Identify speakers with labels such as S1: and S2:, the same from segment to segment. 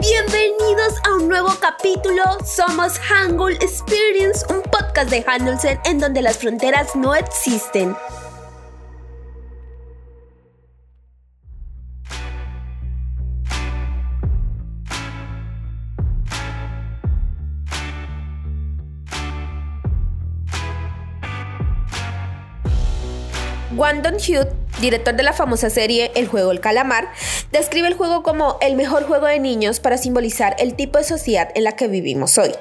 S1: Bienvenidos a un nuevo capítulo. Somos Hangul Experience, un podcast de Handelsen en donde las fronteras no existen. Director de la famosa serie El juego El calamar, describe el juego como el mejor juego de niños para simbolizar el tipo de sociedad en la que vivimos hoy.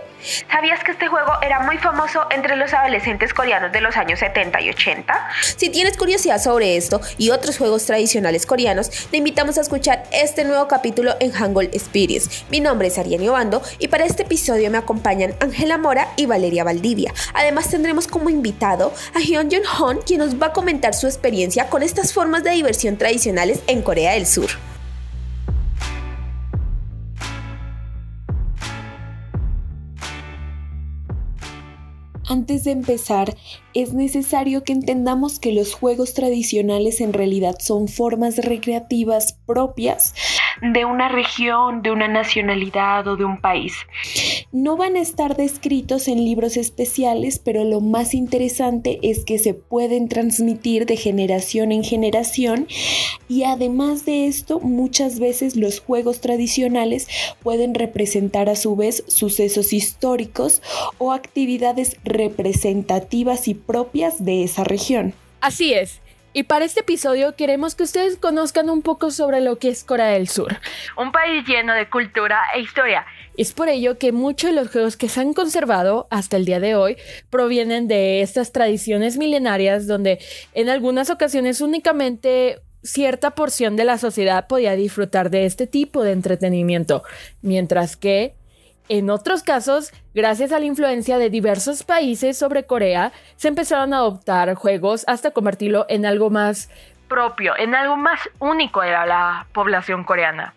S1: ¿Sabías que este juego era muy famoso entre los adolescentes coreanos de los años 70 y 80? Si tienes curiosidad sobre esto y otros juegos tradicionales coreanos, te invitamos a escuchar este nuevo capítulo en Hangul Experience. Mi nombre es Ariane Obando y para este episodio me acompañan Ángela Mora y Valeria Valdivia. Además tendremos como invitado a Hyun Jun Hon, quien nos va a comentar su experiencia con estas formas de diversión tradicionales en Corea del Sur.
S2: Antes de empezar, es necesario que entendamos que los juegos tradicionales en realidad son formas recreativas propias de una región, de una nacionalidad o de un país. No van a estar descritos en libros especiales, pero lo más interesante es que se pueden transmitir de generación en generación y además de esto, muchas veces los juegos tradicionales pueden representar a su vez sucesos históricos o actividades representativas y propias de esa región.
S3: Así es. Y para este episodio queremos que ustedes conozcan un poco sobre lo que es Corea del Sur, un país lleno de cultura e historia. Es por ello que muchos de los juegos que se han conservado hasta el día de hoy provienen de estas tradiciones milenarias donde en algunas ocasiones únicamente cierta porción de la sociedad podía disfrutar de este tipo de entretenimiento, mientras que en otros casos, gracias a la influencia de diversos países sobre Corea, se empezaron a adoptar juegos hasta convertirlo en algo más propio, en algo más único de la población coreana.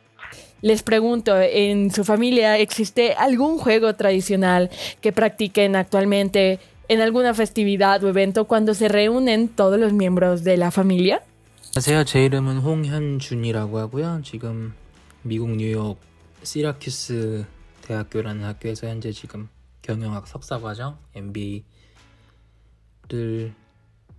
S3: Les pregunto, ¿en su familia existe algún juego tradicional que practiquen actualmente en alguna festividad o evento cuando se reúnen todos los miembros de la familia?
S4: 안녕하세요. 제 이름은 홍현준이라고 하고요. 지금 미국 뉴욕 시라큐스 대학교라는 학교에서 현재 지금 경영학 석사과정 MBA를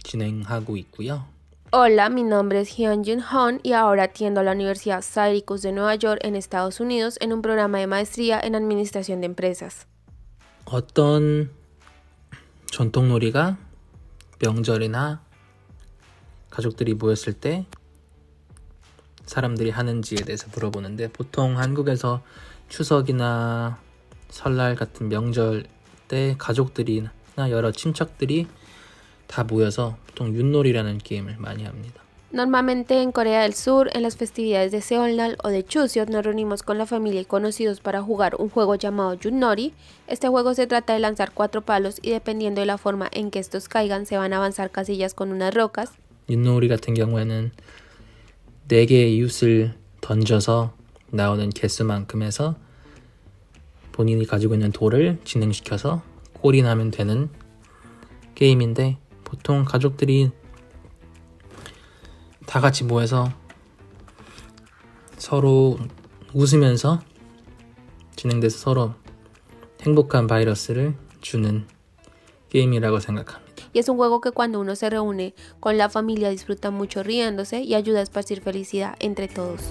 S4: 진행하고 있고요.
S5: Hola, mi nombre es Hyunjin Hon y ahora atiendo la Universidad Syracuse de Nueva York en Estados Unidos en un programa de maestría en Administración de Empresas.
S4: 어떤 전통놀이가 명절이나 가족들이 모였을 때 사람들이 하는지에 대해서 물어보는데 보통 한국에서 추석이나 설날 같은 명절 때 가족들이나 여러 친척들이 다 모여서 보통 윷놀이라는 게임을 많이 합니다.
S5: Normalmente en Corea del Sur, en las festividades de Seolnal o de Chuseok, nos reunimos con la familia y conocidos para jugar un juego llamado Yunori. Este juego se trata de lanzar cuatro palos y dependiendo de la forma en que estos caigan, se van a avanzar casillas con unas rocas.
S4: 윷놀이 같은 경우에는 네 개의 이웃을 던져서 나오는 개수만큼 해서 본인이 가지고 있는 돌을 진행시켜서 골이 나면 되는 게임인데 보통 가족들이 다 같이 모여서 서로 웃으면서 진행돼서 서로 행복한 바이러스를 주는 게임이라고 생각합니다.
S5: Y es un juego que cuando uno se reúne con la familia disfruta mucho riéndose y ayuda a esparcir felicidad entre todos.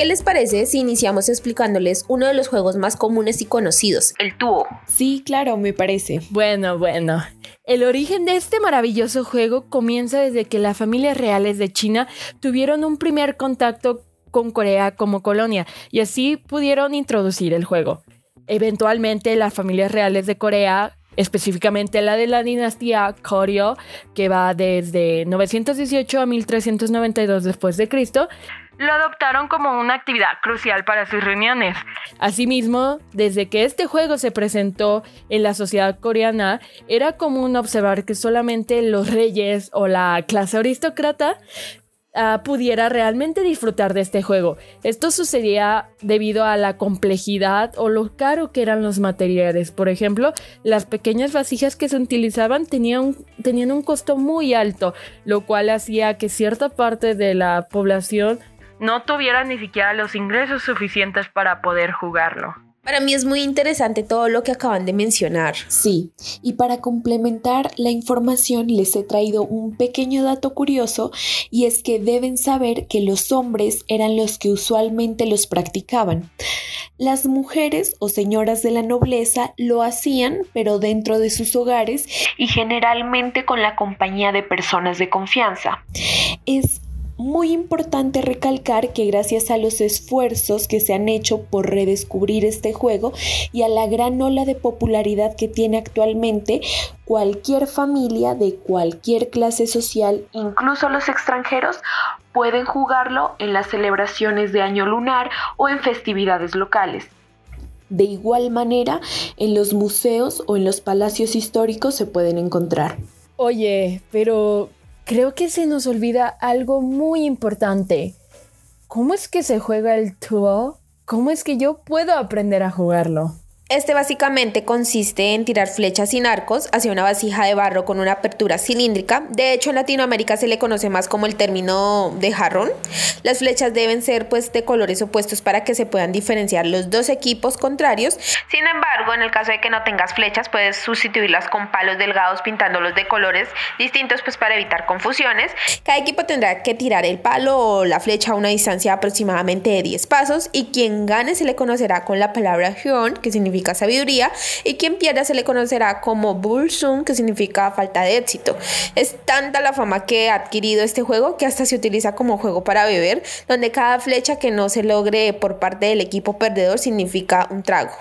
S1: ¿Qué les parece si iniciamos explicándoles uno de los juegos más comunes y conocidos, el tubo?
S2: Sí, claro, me parece.
S3: Bueno, bueno. El origen de este maravilloso juego comienza desde que las familias reales de China tuvieron un primer contacto con Corea como colonia y así pudieron introducir el juego. Eventualmente las familias reales de Corea específicamente la de la dinastía Koryo, que va desde 918 a 1392 después de Cristo, lo adoptaron como una actividad crucial para sus reuniones. Asimismo, desde que este juego se presentó en la sociedad coreana, era común observar que solamente los reyes o la clase aristócrata Ah, pudiera realmente disfrutar de este juego. Esto sucedía debido a la complejidad o lo caro que eran los materiales. Por ejemplo, las pequeñas vasijas que se utilizaban tenían, tenían un costo muy alto, lo cual hacía que cierta parte de la población no tuviera ni siquiera los ingresos suficientes para poder jugarlo.
S1: Para mí es muy interesante todo lo que acaban de mencionar.
S2: Sí, y para complementar la información les he traído un pequeño dato curioso y es que deben saber que los hombres eran los que usualmente los practicaban. Las mujeres o señoras de la nobleza lo hacían, pero dentro de sus hogares y generalmente con la compañía de personas de confianza. Es muy importante recalcar que gracias a los esfuerzos que se han hecho por redescubrir este juego y a la gran ola de popularidad que tiene actualmente, cualquier familia de cualquier clase social, incluso los extranjeros, pueden jugarlo en las celebraciones de año lunar o en festividades locales. De igual manera, en los museos o en los palacios históricos se pueden encontrar.
S3: Oye, pero creo que se nos olvida algo muy importante. ¿Cómo es que se juega el Tuo? ¿Cómo es que yo puedo aprender a jugarlo?
S1: Este básicamente consiste en tirar flechas sin arcos hacia una vasija de barro con una apertura cilíndrica. De hecho, en Latinoamérica se le conoce más como el término de jarrón. Las flechas deben ser pues de colores opuestos para que se puedan diferenciar los dos equipos contrarios. Sin embargo, en el caso de que no tengas flechas, puedes sustituirlas con palos delgados pintándolos de colores distintos pues para evitar confusiones. Cada equipo tendrá que tirar el palo o la flecha a una distancia aproximadamente de 10 pasos y quien gane se le conocerá con la palabra hyun, que significa sabiduría, y quien pierda se le conocerá como Bulsum, que significa falta de éxito. Es tanta la fama que ha adquirido este juego que hasta se utiliza como juego para beber, donde cada flecha que no se logre por parte del equipo perdedor significa un trago.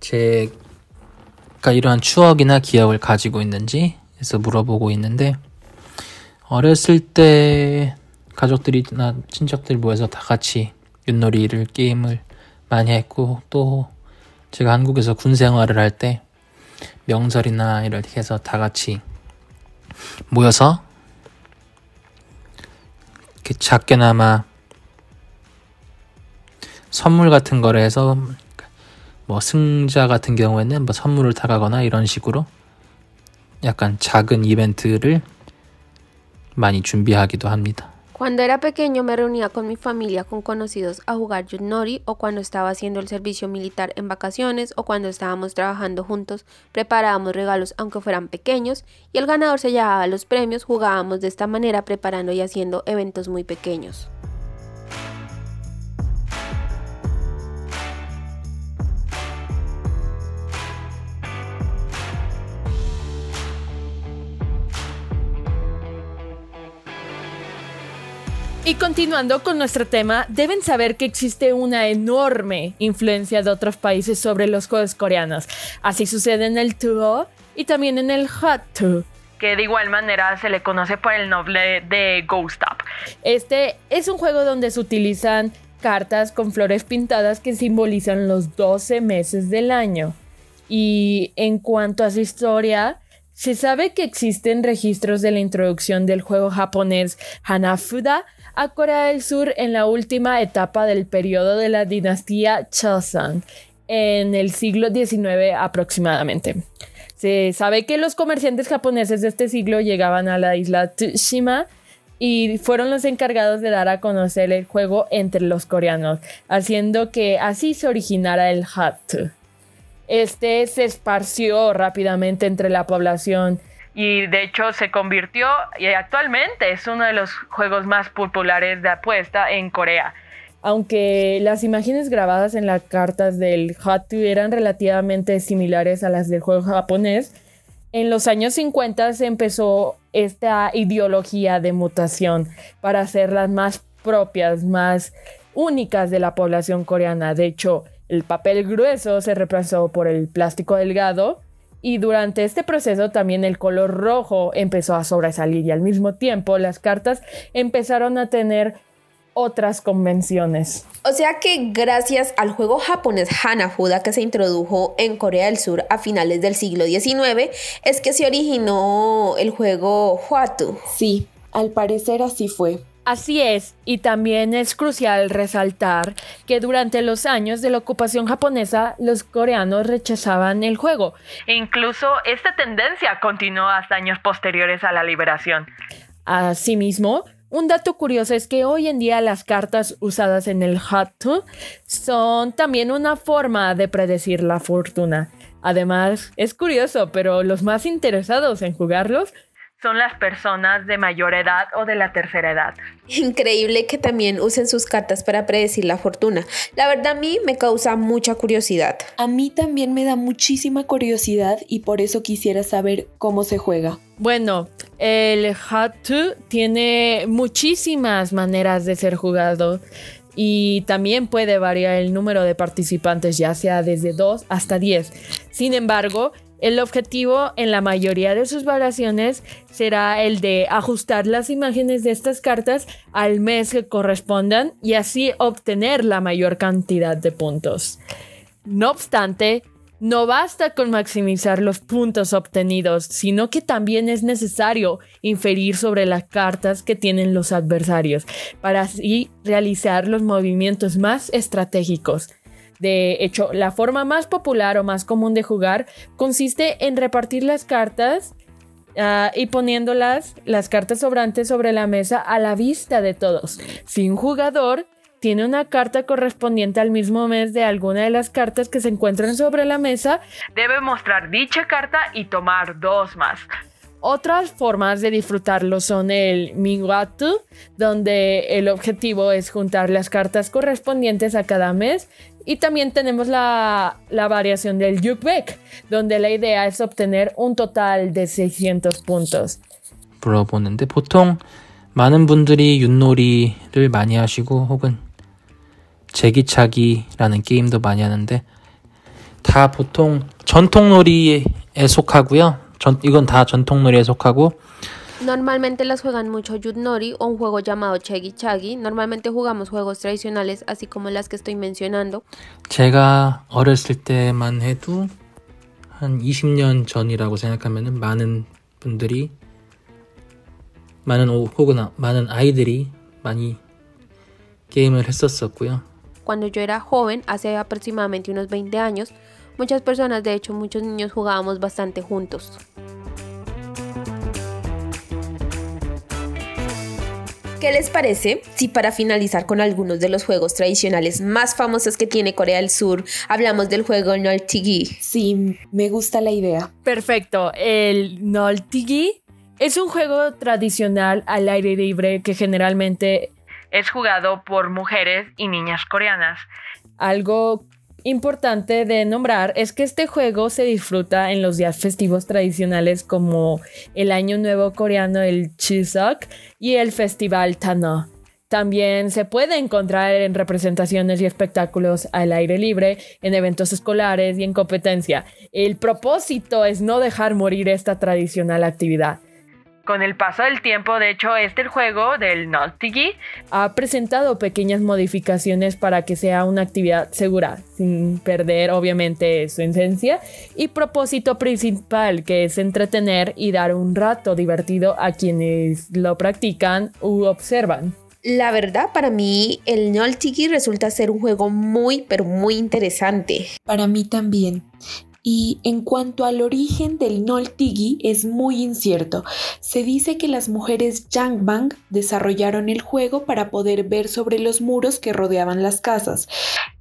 S4: 제가 이러한 추억이나 기억을 가지고 있는지 해서 물어보고 있는데 어렸을 때 가족들이나 친척들 모여서 다 같이 윷놀이를 게임을 많이 했고 또 제가 한국에서 군 생활을 할 때 명절이나 이렇게 해서 다 같이 모여서 이렇게 작게나마 선물 같은 거를 해서 뭐 승자 같은 경우에는 뭐 선물을 타가거나 이런 식으로 약간 작은 이벤트를 많이 준비하기도 합니다.
S5: Cuando era pequeño me reunía con mi familia con conocidos a jugar Yunori o cuando estaba haciendo el servicio militar en vacaciones o cuando estábamos trabajando juntos preparábamos regalos aunque fueran pequeños y el ganador se llevaba los premios, jugábamos de esta manera preparando y haciendo eventos muy pequeños.
S3: Y continuando con nuestro tema, deben saber que existe una enorme influencia de otros países sobre los juegos coreanos. Así sucede en el Tuo y también en el Hot
S2: que de igual manera se le conoce por el nombre de Ghost Up.
S3: Este es un juego donde se utilizan cartas con flores pintadas que simbolizan los 12 meses del año. Y en cuanto a su historia, se sabe que existen registros de la introducción del juego japonés Hanafuda a Corea del Sur en la última etapa del periodo de la dinastía Chosun, en el siglo XIX aproximadamente. Se sabe que los comerciantes japoneses de este siglo llegaban a la isla Tsushima y fueron los encargados de dar a conocer el juego entre los coreanos, haciendo que así se originara el Hatu. Este se esparció rápidamente entre la población
S2: y de hecho se convirtió y actualmente es uno de los juegos más populares de apuesta en Corea.
S3: Aunque las imágenes grabadas en las cartas del Hatu eran relativamente similares a las del juego japonés, en los años 50 se empezó esta ideología de mutación para hacerlas más propias, más únicas de la población coreana. De hecho, el papel grueso se reemplazó por el plástico delgado y durante este proceso también el color rojo empezó a sobresalir y al mismo tiempo las cartas empezaron a tener otras convenciones.
S1: O sea que gracias al juego japonés Hanafuda que se introdujo en Corea del Sur a finales del siglo XIX es que se originó el juego Huatu.
S2: Sí, al parecer así fue.
S3: Así es, y también es crucial resaltar que durante los años de la ocupación japonesa los coreanos rechazaban el juego.
S2: E incluso esta tendencia continuó hasta años posteriores a la liberación.
S3: Asimismo, un dato curioso es que hoy en día las cartas usadas en el Hatu son también una forma de predecir la fortuna. Además, es curioso, pero los más interesados en jugarlos
S2: son las personas de mayor edad o de la tercera edad.
S1: Increíble que también usen sus cartas para predecir la fortuna. La verdad a mí me causa mucha curiosidad.
S2: A mí también me da muchísima curiosidad y por eso quisiera saber cómo se juega.
S3: Bueno, el Hatu tiene muchísimas maneras de ser jugado y también puede variar el número de participantes, ya sea desde 2 hasta 10. Sin embargo, el objetivo en la mayoría de sus variaciones será el de ajustar las imágenes de estas cartas al mes que correspondan y así obtener la mayor cantidad de puntos. No obstante, no basta con maximizar los puntos obtenidos, sino que también es necesario inferir sobre las cartas que tienen los adversarios para así realizar los movimientos más estratégicos. De hecho, la forma más popular o más común de jugar consiste en repartir las cartas ah, y poniéndolas, las cartas sobrantes sobre la mesa a la vista de todos. Si un jugador tiene una carta correspondiente al mismo mes de alguna de las cartas que se encuentran sobre la mesa,
S2: debe mostrar dicha carta y tomar dos más.
S3: Otras formas de disfrutarlo son el Mingwatu, donde el objetivo es juntar las cartas correspondientes a cada mes. Y también tenemos la, variación del Yukbek, donde la idea es obtener un total de 600 puntos.
S4: 물어보는데 보통 많은 분들이 윷놀이를 많이 하시고 혹은 제기차기라는 게임도 많이 하는데 다 보통 전통놀이에 속하고요.
S5: Normalmente las juegan mucho Yudnori o un juego llamado Chegi Chagi. Normalmente jugamos juegos tradicionales así como las que estoy mencionando.
S4: 제가 어렸을 때만 해도 한 20년 전이라고 생각하면은 많은 분들이 많은 혹은 많은 아이들이 많이 게임을 했었었고요.
S5: Cuando yo era joven, hace aproximadamente unos 20 años, Muchas personas, de hecho muchos niños jugábamos bastante juntos.
S1: ¿Qué les parece si para finalizar con algunos de los juegos tradicionales más famosos que tiene Corea del Sur, hablamos del juego Noltigi?
S2: Sí, me gusta la idea.
S3: Perfecto, el Noltigi es un juego tradicional al aire libre que generalmente
S2: es jugado por mujeres y niñas coreanas.
S3: Algo importante de nombrar es que este juego se disfruta en los días festivos tradicionales como el Año Nuevo coreano, el Chuseok, y el Festival Tano. También se puede encontrar en representaciones y espectáculos al aire libre, en eventos escolares y en competencia. El propósito es no dejar morir esta tradicional actividad.
S2: Con el paso del tiempo, de hecho, este juego del Noltigi
S3: ha presentado pequeñas modificaciones para que sea una actividad segura, sin perder obviamente su esencia y propósito principal que es entretener y dar un rato divertido a quienes lo practican u observan.
S1: La verdad, para mí, el Noltigi resulta ser un juego muy, pero muy interesante.
S2: Para mí también. Y en cuanto al origen del Noltigi es muy incierto. Se dice que las mujeres Yangbang desarrollaron el juego para poder ver sobre los muros que rodeaban las casas,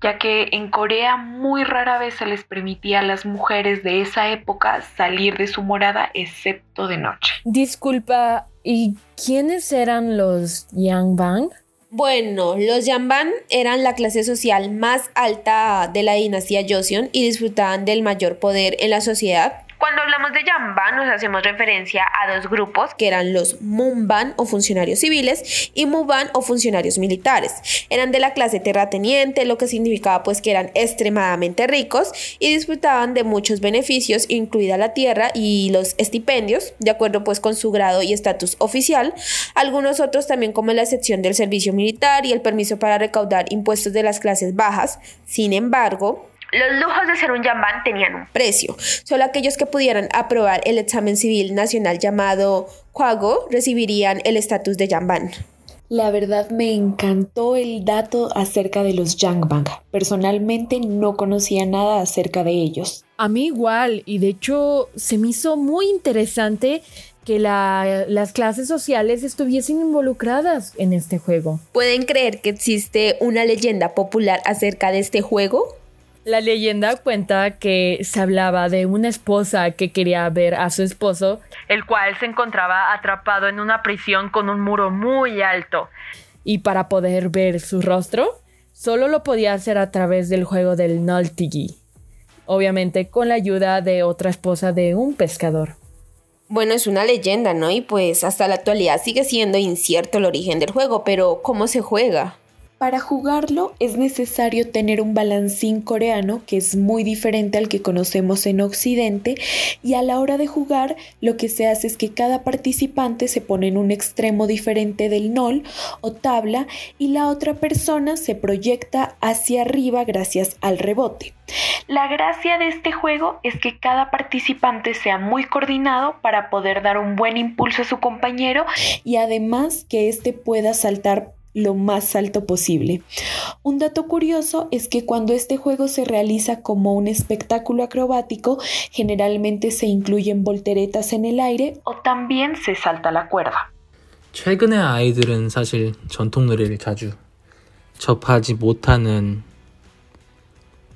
S2: ya que en Corea muy rara vez se les permitía a las mujeres de esa época salir de su morada excepto de noche.
S3: Disculpa, ¿y quiénes eran los Yangbang?
S1: Bueno, los Yamban eran la clase social más alta de la dinastía Joseon y disfrutaban del mayor poder en la sociedad cuando hablamos de Yamban nos hacemos referencia a dos grupos que eran los Mumban o funcionarios civiles y Muban o funcionarios militares. Eran de la clase terrateniente, lo que significaba pues que eran extremadamente ricos y disfrutaban de muchos beneficios, incluida la tierra y los estipendios, de acuerdo pues con su grado y estatus oficial. Algunos otros también como la excepción del servicio militar y el permiso para recaudar impuestos de las clases bajas. Sin embargo, los lujos de ser un yambán tenían un precio. Solo aquellos que pudieran aprobar el examen civil nacional llamado Quago recibirían el estatus de yambán.
S2: La verdad me encantó el dato acerca de los Yangbang. Personalmente no conocía nada acerca de ellos.
S3: A mí igual, y de hecho se me hizo muy interesante que las clases sociales estuviesen involucradas en este juego.
S1: ¿Pueden creer que existe una leyenda popular acerca de este juego?
S3: La leyenda cuenta que se hablaba de una esposa que quería ver a su esposo, el cual se encontraba atrapado en una prisión con un muro muy alto. Y para poder ver su rostro, solo lo podía hacer a través del juego del Noltigi. Obviamente con la ayuda de otra esposa de un pescador.
S1: Bueno, es una leyenda, ¿no? Y pues hasta la actualidad sigue siendo incierto el origen del juego, pero ¿cómo se juega?
S2: Para jugarlo es necesario tener un balancín coreano que es muy diferente al que conocemos en Occidente y a la hora de jugar lo que se hace es que cada participante se pone en un extremo diferente del nol o tabla y la otra persona se proyecta hacia arriba gracias al rebote. La gracia de este juego es que cada participante sea muy coordinado para poder dar un buen impulso a su compañero y además que éste pueda saltar lo más alto posible. Un dato curioso es que cuando este juego se realiza como un espectáculo acrobático, generalmente se incluyen volteretas en el aire o también se salta la cuerda.
S4: 최근의 아이들은 사실 전통 놀이를 자주 접하지 못하는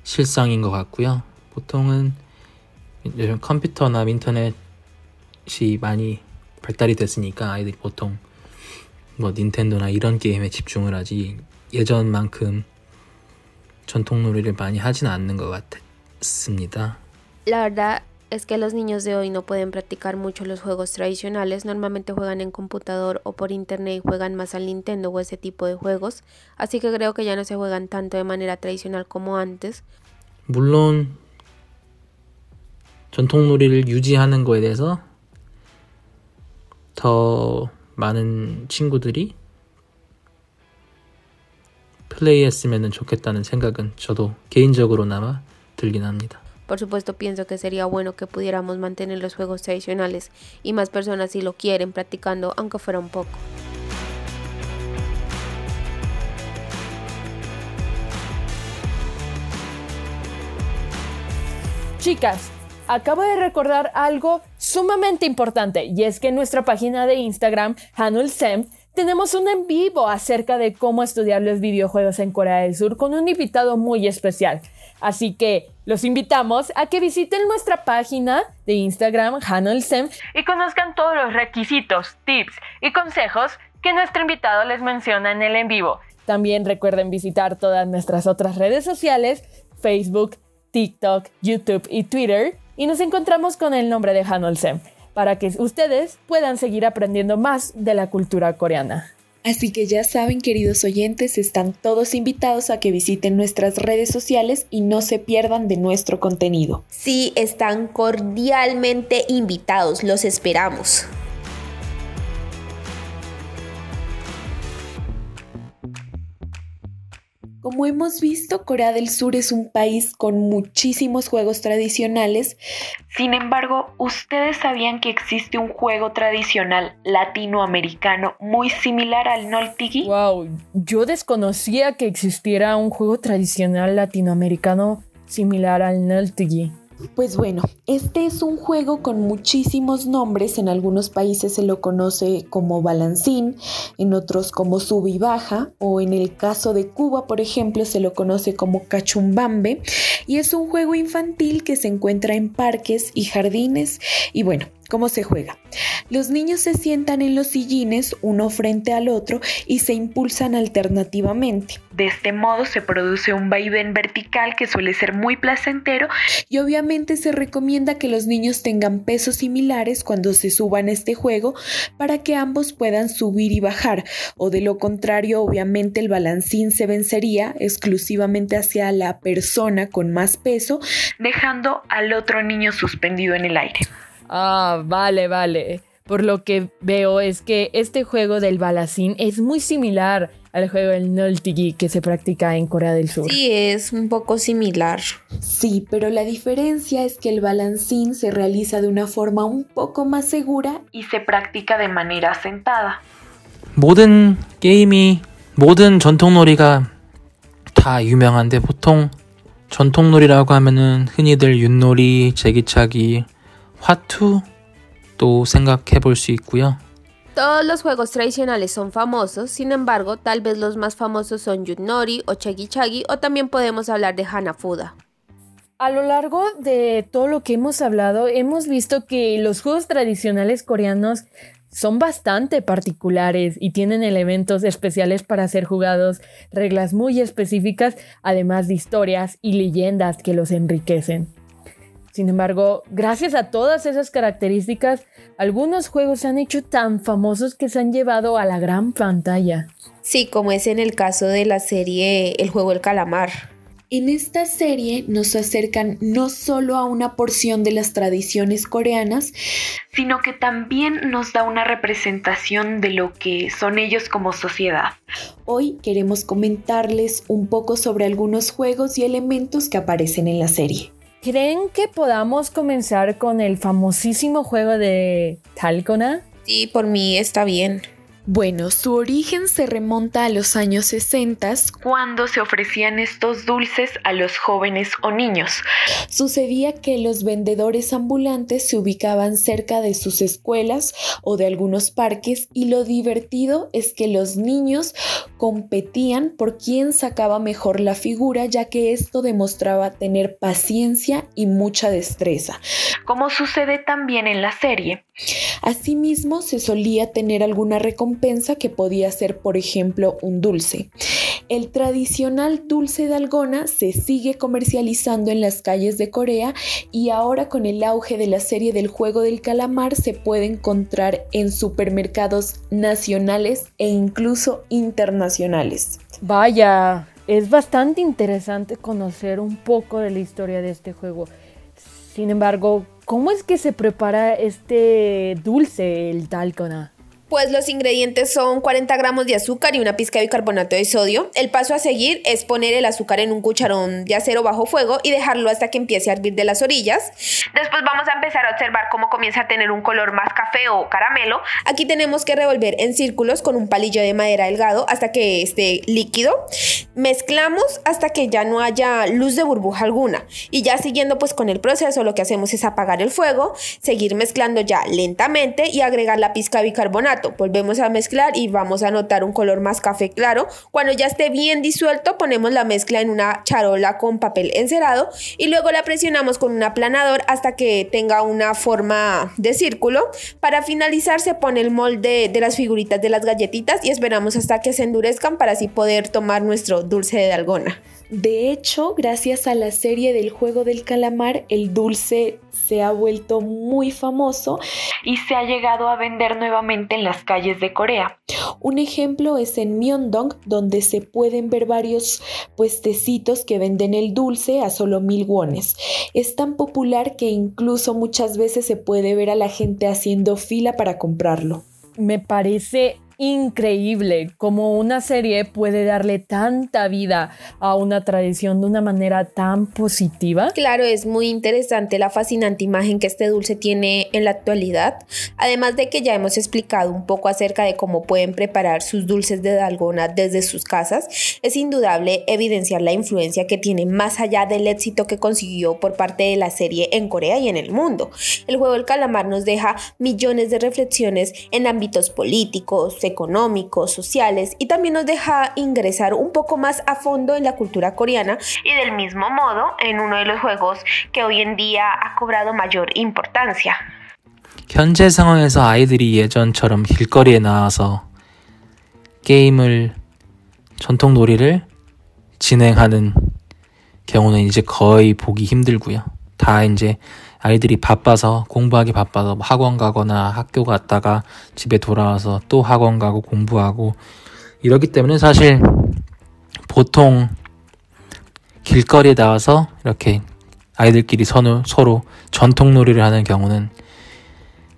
S4: 실상인 것 같고요. 보통은 요즘 컴퓨터나 인터넷이 많이 발달이 됐으니까 아이들이 보통 뭐 닌텐도나 이런 게임에 집중을 하지 예전만큼 전통 놀이를 많이 하진 않는 것 같습니다.
S5: La verdad es que los niños de hoy no pueden practicar mucho los juegos tradicionales, normalmente juegan en computador o por internet y juegan más al Nintendo o ese tipo de juegos, así que creo que ya no se juegan tanto de manera tradicional como antes.
S4: 물론 전통 놀이를 유지하는 거에 대해서 더 많은 친구들이 플레이했으면 좋겠다는 생각은 저도 개인적으로나마 들긴 합니다.
S5: Por supuesto pienso que sería bueno que pudiéramos mantener los juegos tradicionales y más personas si lo quieren practicando aunque fuera un poco.
S3: Chicas, acabo de recordar algo sumamente importante y es que en nuestra página de Instagram, Hanul Sem, tenemos un en vivo acerca de cómo estudiar los videojuegos en Corea del Sur con un invitado muy especial. Así que los invitamos a que visiten nuestra página de Instagram, Hanul Sem, y conozcan todos los requisitos, tips y consejos que nuestro invitado les menciona en el en vivo. También recuerden visitar todas nuestras otras redes sociales, Facebook, TikTok, YouTube y Twitter y nos encontramos con el nombre de Hanolsem para que ustedes puedan seguir aprendiendo más de la cultura coreana.
S2: Así que ya saben, queridos oyentes, están todos invitados a que visiten nuestras redes sociales y no se pierdan de nuestro contenido.
S1: Sí, están cordialmente invitados, los esperamos.
S2: Como hemos visto, Corea del Sur es un país con muchísimos juegos tradicionales. Sin embargo, ¿ustedes sabían que existe un juego tradicional latinoamericano muy similar al Noltigi?
S3: Wow, yo desconocía que existiera un juego tradicional latinoamericano similar al Noltigi.
S2: Pues bueno, este es un juego con muchísimos nombres. En algunos países se lo conoce como balancín, en otros como sub y baja, o en el caso de Cuba, por ejemplo, se lo conoce como cachumbambe. Y es un juego infantil que se encuentra en parques y jardines. Y bueno, ¿Cómo se juega? Los niños se sientan en los sillines uno frente al otro y se impulsan alternativamente. De este modo se produce un vaivén vertical que suele ser muy placentero y obviamente se recomienda que los niños tengan pesos similares cuando se suban a este juego para que ambos puedan subir y bajar o de lo contrario obviamente el balancín se vencería exclusivamente hacia la persona con más peso dejando al otro niño suspendido en el aire.
S3: Ah, vale, vale. Por lo que veo es que este juego del balacín es muy similar al juego del Noltigi que se practica en Corea del Sur.
S1: Sí, es un poco similar.
S2: Sí, pero la diferencia es que el balancín se realiza de una forma un poco más segura y se practica de manera sentada.
S4: 모든 게임이 모든 전통놀이가 다 유명한데 보통 전통놀이라고 하면은 흔히들 윷놀이, 제기차기, 화투 또 생각해 볼 수 있고요.
S5: Todos los juegos tradicionales son famosos, sin embargo, tal vez los más famosos son Yutnori o Chagi o también podemos hablar de Hanafuda.
S3: A lo largo de todo lo que hemos hablado, hemos visto que los juegos tradicionales coreanos son bastante particulares y tienen elementos especiales para ser jugados, reglas muy específicas, además de historias y leyendas que los enriquecen. Sin embargo, gracias a todas esas características, algunos juegos se han hecho tan famosos que se han llevado a la gran pantalla.
S1: Sí, como es en el caso de la serie El juego del calamar.
S2: En esta serie nos acercan no solo a una porción de las tradiciones coreanas, sino que también nos da una representación de lo que son ellos como sociedad. Hoy queremos comentarles un poco sobre algunos juegos y elementos que aparecen en la serie.
S3: ¿Creen que podamos comenzar con el famosísimo juego de Talcona?
S1: Sí, por mí está bien.
S2: Bueno, su origen se remonta a los años 60 cuando se ofrecían estos dulces a los jóvenes o niños. Sucedía que los vendedores ambulantes se ubicaban cerca de sus escuelas o de algunos parques y lo divertido es que los niños competían por quién sacaba mejor la figura ya que esto demostraba tener paciencia y mucha destreza, como sucede también en la serie. Asimismo, se solía tener alguna recompensa que podía ser, por ejemplo, un dulce. El tradicional dulce de algona se sigue comercializando en las calles de Corea y ahora con el auge de la serie del juego del calamar se puede encontrar en supermercados nacionales e incluso internacionales.
S3: Vaya, es bastante interesante conocer un poco de la historia de este juego. Sin embargo, ¿cómo es que se prepara este dulce, el talcona?
S1: Pues los ingredientes son 40 gramos de azúcar y una pizca de bicarbonato de sodio. El paso a seguir es poner el azúcar en un cucharón de acero bajo fuego y dejarlo hasta que empiece a hervir de las orillas. Después vamos a empezar a observar cómo comienza a tener un color más café o caramelo. Aquí tenemos que revolver en círculos con un palillo de madera delgado hasta que esté líquido. Mezclamos hasta que ya no haya luz de burbuja alguna. Y ya siguiendo pues con el proceso lo que hacemos es apagar el fuego, seguir mezclando ya lentamente y agregar la pizca de bicarbonato Volvemos a mezclar y vamos a notar un color más café claro. Cuando ya esté bien disuelto, ponemos la mezcla en una charola con papel encerado y luego la presionamos con un aplanador hasta que tenga una forma de círculo. Para finalizar se pone el molde de las figuritas de las galletitas y esperamos hasta que se endurezcan para así poder tomar nuestro dulce de dalgona.
S2: De hecho, gracias a la serie del juego del calamar, el dulce se ha vuelto muy famoso y se ha llegado a vender nuevamente en las calles de Corea. Un ejemplo es en Myeongdong, donde se pueden ver varios puestecitos que venden el dulce a solo mil wones. Es tan popular que incluso muchas veces se puede ver a la gente haciendo fila para comprarlo.
S3: Me parece increíble como una serie puede darle tanta vida a una tradición de una manera tan positiva.
S1: Claro, es muy interesante la fascinante imagen que este dulce tiene en la actualidad, además de que ya hemos explicado un poco acerca de cómo pueden preparar sus dulces de dalgona desde sus casas, es indudable evidenciar la influencia que tiene más allá del éxito que consiguió por parte de la serie en Corea y en el mundo. El juego del calamar nos deja millones de reflexiones en ámbitos políticos, económicos, sociales y también nos deja ingresar un poco más a fondo en la cultura coreana y del mismo modo en uno de los juegos que hoy en día ha cobrado mayor importancia.
S4: 현재 상황에서 아이들이 예전처럼 길거리에 나와서 게임을 전통 놀이를 진행하는 경우는 이제 거의 보기 힘들고요. 다 이제 아이들이 바빠서 공부하기 바빠서 학원 가거나 학교 갔다가 집에 돌아와서 또 학원 가고 공부하고 이러기 때문에 사실 보통 길거리에 나와서 이렇게 아이들끼리 서로, 서로 전통놀이를 하는 경우는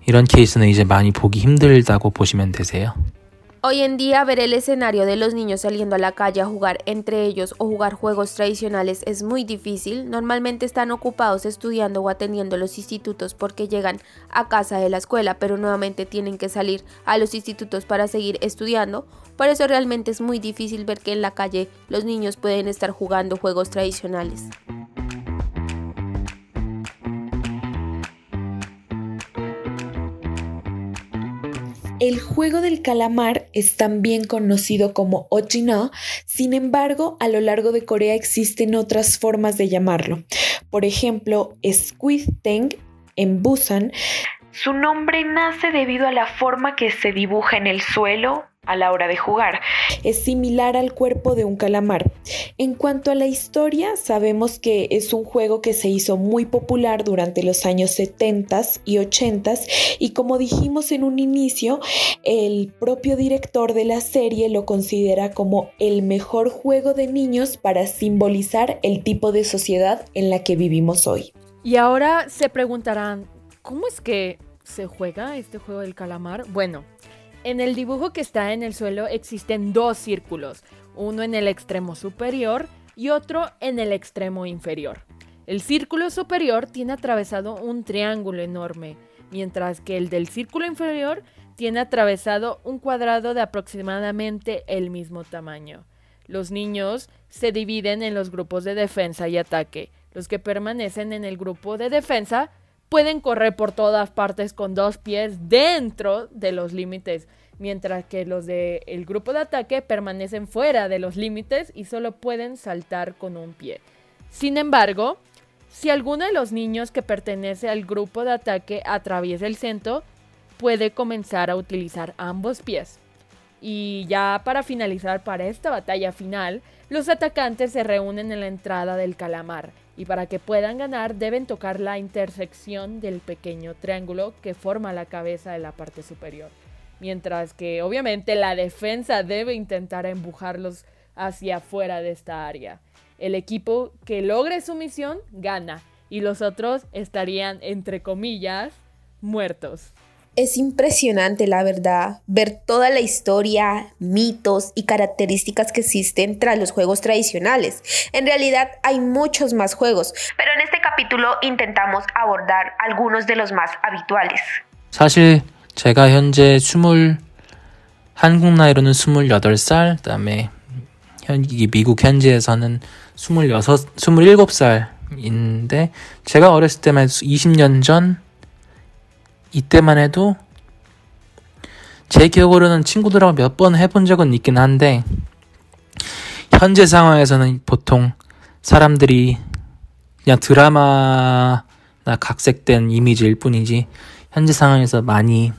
S4: 이런 케이스는 이제 많이 보기 힘들다고 보시면 되세요.
S5: Hoy en día ver el escenario de los niños saliendo a la calle a jugar entre ellos o jugar juegos tradicionales es muy difícil. Normalmente están ocupados estudiando o atendiendo los institutos porque llegan a casa de la escuela, pero nuevamente tienen que salir a los institutos para seguir estudiando. Por eso realmente es muy difícil ver que en la calle los niños pueden estar jugando juegos tradicionales.
S2: El juego del calamar es también conocido como Ojina, sin embargo, a lo largo de Corea existen otras formas de llamarlo. Por ejemplo, Squid Teng en Busan. Su nombre nace debido a la forma que se dibuja en el suelo a la hora de jugar. Es similar al cuerpo de un calamar. En cuanto a la historia, sabemos que es un juego que se hizo muy popular durante los años 70 y 80 y como dijimos en un inicio, el propio director de la serie lo considera como el mejor juego de niños para simbolizar el tipo de sociedad en la que vivimos hoy.
S3: Y ahora se preguntarán, ¿cómo es que se juega este juego del calamar? Bueno, en el dibujo que está en el suelo existen dos círculos, uno en el extremo superior y otro en el extremo inferior. El círculo superior tiene atravesado un triángulo enorme, mientras que el del círculo inferior tiene atravesado un cuadrado de aproximadamente el mismo tamaño. Los niños se dividen en los grupos de defensa y ataque. Los que permanecen en el grupo de defensa pueden correr por todas partes con dos pies dentro de los límites, mientras que los del grupo de ataque permanecen fuera de los límites y solo pueden saltar con un pie. Sin embargo, si alguno de los niños que pertenece al grupo de ataque atraviesa el centro, puede comenzar a utilizar ambos pies. Y ya para finalizar para esta batalla final, los atacantes se reúnen en la entrada del calamar y para que puedan ganar deben tocar la intersección del pequeño triángulo que forma la cabeza de la parte superior. Mientras que obviamente la defensa debe intentar empujarlos hacia afuera de esta área. El equipo que logre su misión gana y los otros estarían, entre comillas, muertos.
S1: Es impresionante, la verdad, ver toda la historia, mitos y características que existen tras los juegos tradicionales. En realidad hay muchos más juegos, pero en este capítulo intentamos abordar algunos de los más habituales.
S4: 사실 제가 현재 20 한국 나이로는 28살, 그다음에 현 미국 현지에서는 26, 27살인데 제가 어렸을 때만 20년 전 이때만 해도 제 기억으로는 친구들하고 몇 번 해본 적은 있긴 한데 현재 상황에서는 보통 사람들이 그냥 드라마나 각색된 이미지일 뿐이지 현재 상황에서 많이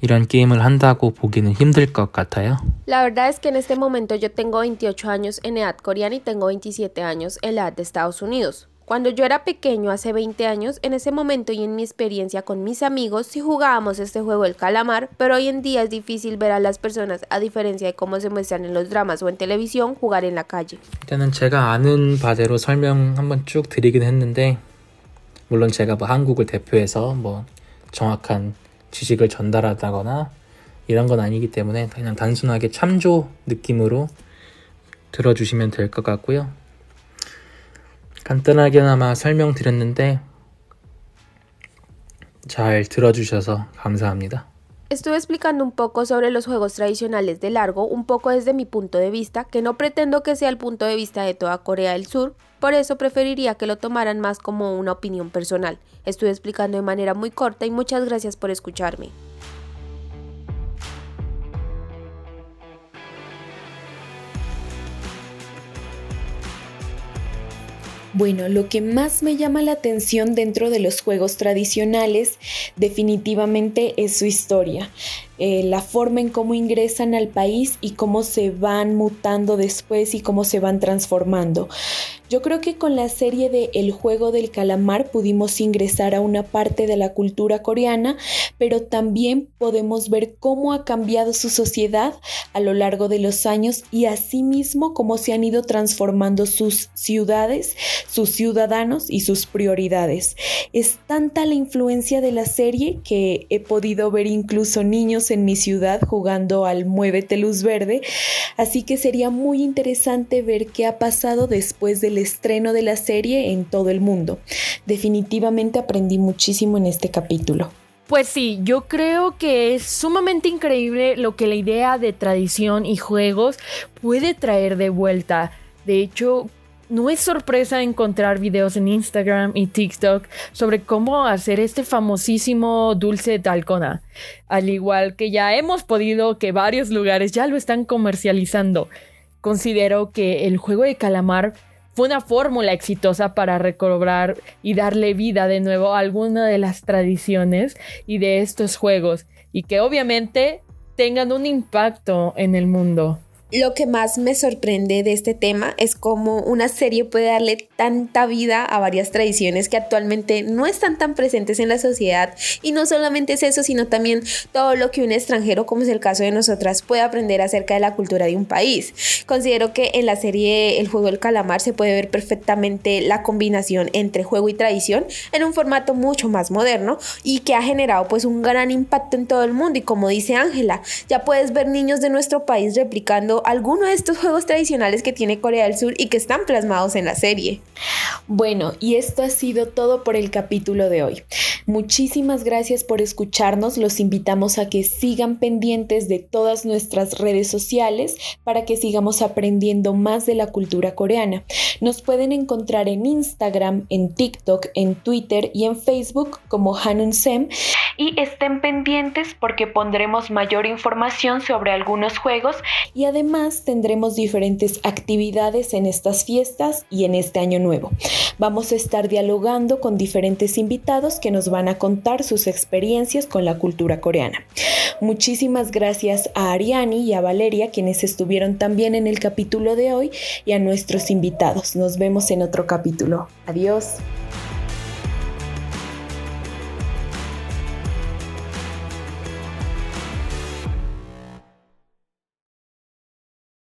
S4: 이런 게임을 한다고 보기는 힘들 것 같아요.
S5: La verdad es que en este momento yo tengo 28 años en edad coreana y tengo 27 años en edad de Estados Unidos. Cuando yo era pequeño, hace 20 años, en ese momento y en mi experiencia con mis amigos, sí jugábamos este juego del calamar, pero hoy en día es difícil ver a las personas, a diferencia de cómo se muestran en los dramas o en televisión, jugar en la calle.
S4: 일단은 제가 아는 바대로 설명 한번 쭉 드리긴 했는데 물론 제가 뭐 한국을 대표해서 뭐 정확한 지식을 전달하다거나 이런 건 아니기 때문에 그냥 단순하게 참조 느낌으로 들어주시면 될 것 같고요. 간단하게나마 설명드렸는데 잘 들어주셔서 감사합니다.
S5: Estuve explicando un poco sobre los juegos tradicionales de largo, un poco desde mi punto de vista, que no pretendo que sea el punto de vista de toda Corea del Sur, por eso preferiría que lo tomaran más como una opinión personal. Estuve explicando de manera muy corta y muchas gracias por escucharme.
S2: Bueno, lo que más me llama la atención dentro de los juegos tradicionales definitivamente es su historia. Eh, la forma en cómo ingresan al país y cómo se van mutando después y cómo se van transformando. Yo creo que con la serie de El juego del calamar pudimos ingresar a una parte de la cultura coreana, pero también podemos ver cómo ha cambiado su sociedad a lo largo de los años y asimismo cómo se han ido transformando sus ciudades, sus ciudadanos y sus prioridades. Es tanta la influencia de la serie que he podido ver incluso niños en mi ciudad jugando al Muévete Luz Verde, así que sería muy interesante ver qué ha pasado después del estreno de la serie en todo el mundo. Definitivamente aprendí muchísimo en este capítulo.
S3: Pues sí, yo creo que es sumamente increíble lo que la idea de tradición y juegos puede traer de vuelta. De hecho, no es sorpresa encontrar videos en Instagram y TikTok sobre cómo hacer este famosísimo dulce de talcona. Al igual que ya hemos podido que varios lugares ya lo están comercializando. Considero que el juego de calamar fue una fórmula exitosa para recobrar y darle vida de nuevo a alguna de las tradiciones y de estos juegos y que obviamente tengan un impacto en el mundo.
S1: Lo que más me sorprende de este tema es cómo una serie puede darle tanta vida a varias tradiciones que actualmente no están tan presentes en la sociedad. Y no solamente es eso, sino también todo lo que un extranjero, como es el caso de nosotras, puede aprender acerca de la cultura de un país. Considero que en la serie El juego del calamar se puede ver perfectamente la combinación entre juego y tradición en un formato mucho más moderno y que ha generado pues un gran impacto en todo el mundo. Y como dice Ángela, ya puedes ver niños de nuestro país replicando alguno de estos juegos tradicionales que tiene Corea del Sur y que están plasmados en la serie.
S2: Bueno, y esto ha sido todo por el capítulo de hoy. Muchísimas gracias por escucharnos. Los invitamos a que sigan pendientes de todas nuestras redes sociales para que sigamos aprendiendo más de la cultura coreana. Nos pueden encontrar en Instagram, en TikTok, en Twitter y en Facebook como Hanun Sem. Y estén pendientes porque pondremos mayor información sobre algunos juegos y además tendremos diferentes actividades en estas fiestas y en este año nuevo. Vamos a estar dialogando con diferentes invitados que nos van a contar sus experiencias con la cultura coreana. Muchísimas gracias a Ariani y a Valeria quienes estuvieron también en el capítulo de hoy y a nuestros invitados. Nos vemos en otro capítulo. Adiós.